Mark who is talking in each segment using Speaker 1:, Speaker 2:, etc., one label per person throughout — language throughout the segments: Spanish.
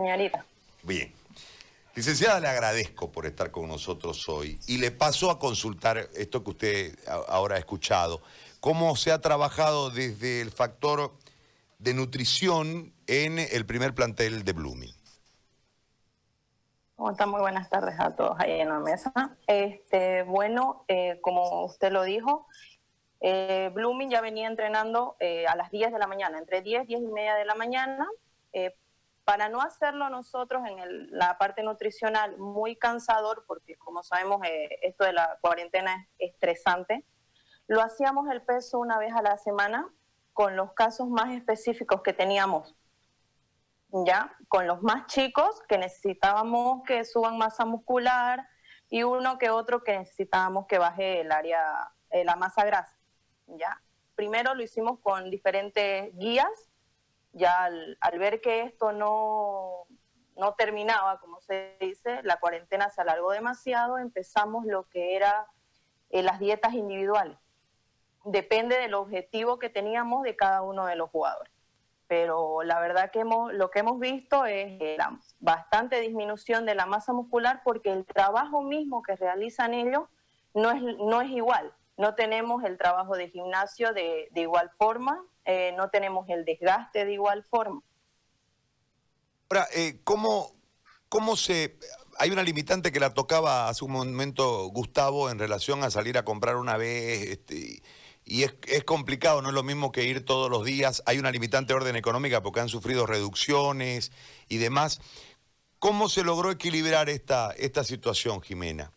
Speaker 1: señorita.
Speaker 2: Bien. Licenciada, le agradezco por estar con nosotros hoy y le paso a consultar esto que usted ahora ha escuchado, cómo se ha trabajado desde el factor de nutrición en el primer plantel de Blooming.
Speaker 1: ¿Cómo están? Muy buenas tardes a todos ahí en la mesa. Este, bueno, eh, como usted lo dijo, eh, Blooming ya venía entrenando eh, a las 10 de la mañana, entre 10 y 10 y media de la mañana. Eh, para no hacerlo nosotros en la parte nutricional muy cansador, porque como sabemos esto de la cuarentena es estresante, lo hacíamos el peso una vez a la semana con los casos más específicos que teníamos ya con los más chicos que necesitábamos que suban masa muscular y uno que otro que necesitábamos que baje el área, eh, la masa grasa, ya. Primero lo hicimos con diferentes guías, ya al, ver que esto no, no terminaba, como se dice, la cuarentena se alargó demasiado, empezamos lo que era eh, las dietas individuales. Depende del objetivo que teníamos de cada uno de los jugadores pero la verdad que hemos, lo que hemos visto es la bastante disminución de la masa muscular porque el trabajo mismo que realizan ellos no es, no es igual. No tenemos el trabajo de gimnasio de, de igual forma, eh, no tenemos el desgaste de igual forma.
Speaker 2: Ahora, eh, ¿cómo, ¿cómo se...? Hay una limitante que la tocaba hace un momento Gustavo en relación a salir a comprar una vez... Este, y es, es, complicado, no es lo mismo que ir todos los días. Hay una limitante orden económica porque han sufrido reducciones y demás. ¿Cómo se logró equilibrar esta, esta situación, Jimena?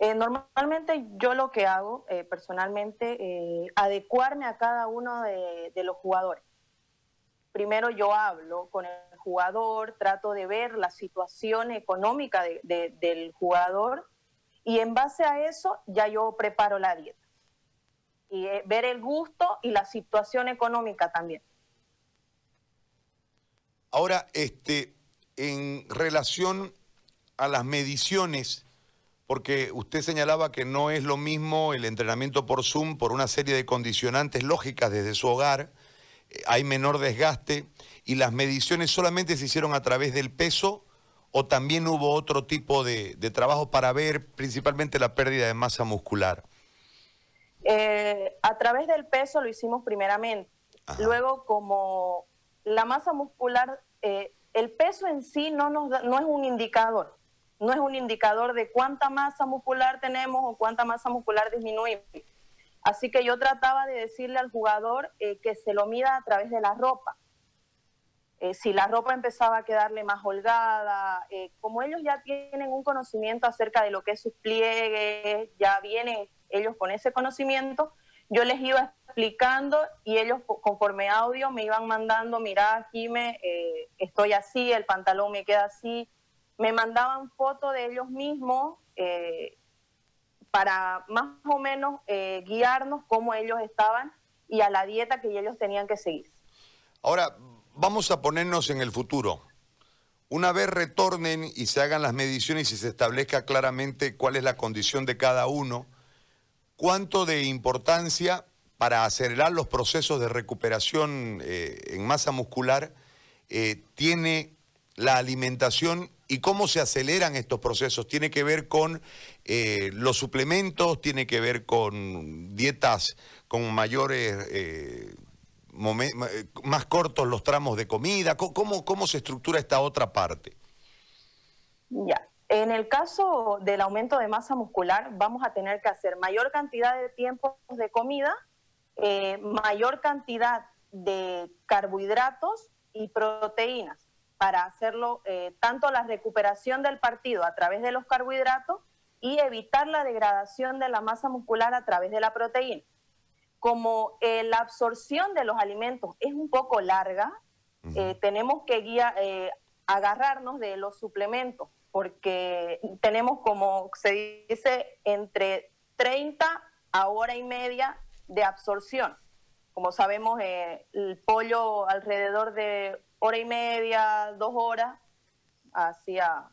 Speaker 1: Eh, normalmente yo lo que hago eh, personalmente, eh, adecuarme a cada uno de, los jugadores. Primero yo hablo con el jugador, trato de ver la situación económica del jugador y en base a eso ya yo preparo la dieta. Y eh, ver el gusto y la situación económica también.
Speaker 2: Ahora, este, en relación a las mediciones, porque usted señalaba que no es lo mismo el entrenamiento por Zoom por una serie de condicionantes lógicas desde su hogar, eh, hay menor desgaste y las mediciones solamente se hicieron a través del peso o también hubo otro tipo de, trabajo para ver principalmente la pérdida de masa muscular?
Speaker 1: Eh, a través del peso lo hicimos primeramente. Luego, como la masa muscular, eh, el peso en sí no, nos no es un indicador, no es un indicador de cuánta masa muscular tenemos o cuánta masa muscular disminuimos. Así que yo trataba de decirle al jugador eh, que se lo mida a través de la ropa. Eh, si la ropa empezaba a quedarle más holgada, eh, como ellos ya tienen un conocimiento acerca de lo que es sus pliegues, ya vienen ellos con ese conocimiento, yo les iba explicando y ellos conforme audio me iban mandando, mira, Jime, estoy así, el pantalón me queda así, me mandaban fotos de ellos mismos para más o menos guiarnos cómo ellos estaban y a la dieta que ellos tenían que seguir.
Speaker 2: Ahora, vamos a ponernos en el futuro. Una vez retornen y se hagan las mediciones y se establezca claramente cuál es la condición de cada uno, cuánto de importancia para acelerar los procesos de recuperación eh, en masa muscular eh, tiene la alimentación y cómo se aceleran estos procesos. Tiene que ver con eh, los suplementos, tiene que ver con dietas con mayores eh, más cortos los tramos de comida? ¿Cómo, ¿Cómo se estructura esta otra parte?
Speaker 1: Ya, en el caso del aumento de masa muscular, vamos a tener que hacer mayor cantidad de tiempos de comida, eh, mayor cantidad de carbohidratos y proteínas para hacerlo eh, tanto la recuperación del partido a través de los carbohidratos y evitar la degradación de la masa muscular a través de la proteína como eh, la absorción de los alimentos es un poco larga, eh, tenemos que guía, eh, agarrarnos de los suplementos, porque tenemos, como se dice, entre 30 a hora y media de absorción. Como sabemos, el pollo alrededor de hora y media, dos horas, hacia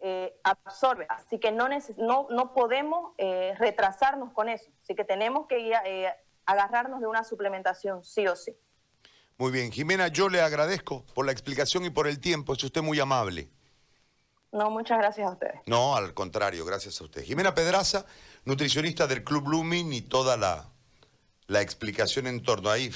Speaker 1: eh, absorbe. Así que no, no, no podemos eh, retrasarnos con eso. Así que tenemos que eh, agarrarnos de una suplementación, sí o sí.
Speaker 2: Muy bien, Jimena, yo le agradezco por la explicación y por el tiempo, es usted muy amable.
Speaker 1: No, muchas gracias a ustedes.
Speaker 2: No, al contrario, gracias a usted. Jimena Pedraza, nutricionista del Club Blooming y toda la, la explicación en torno ahí.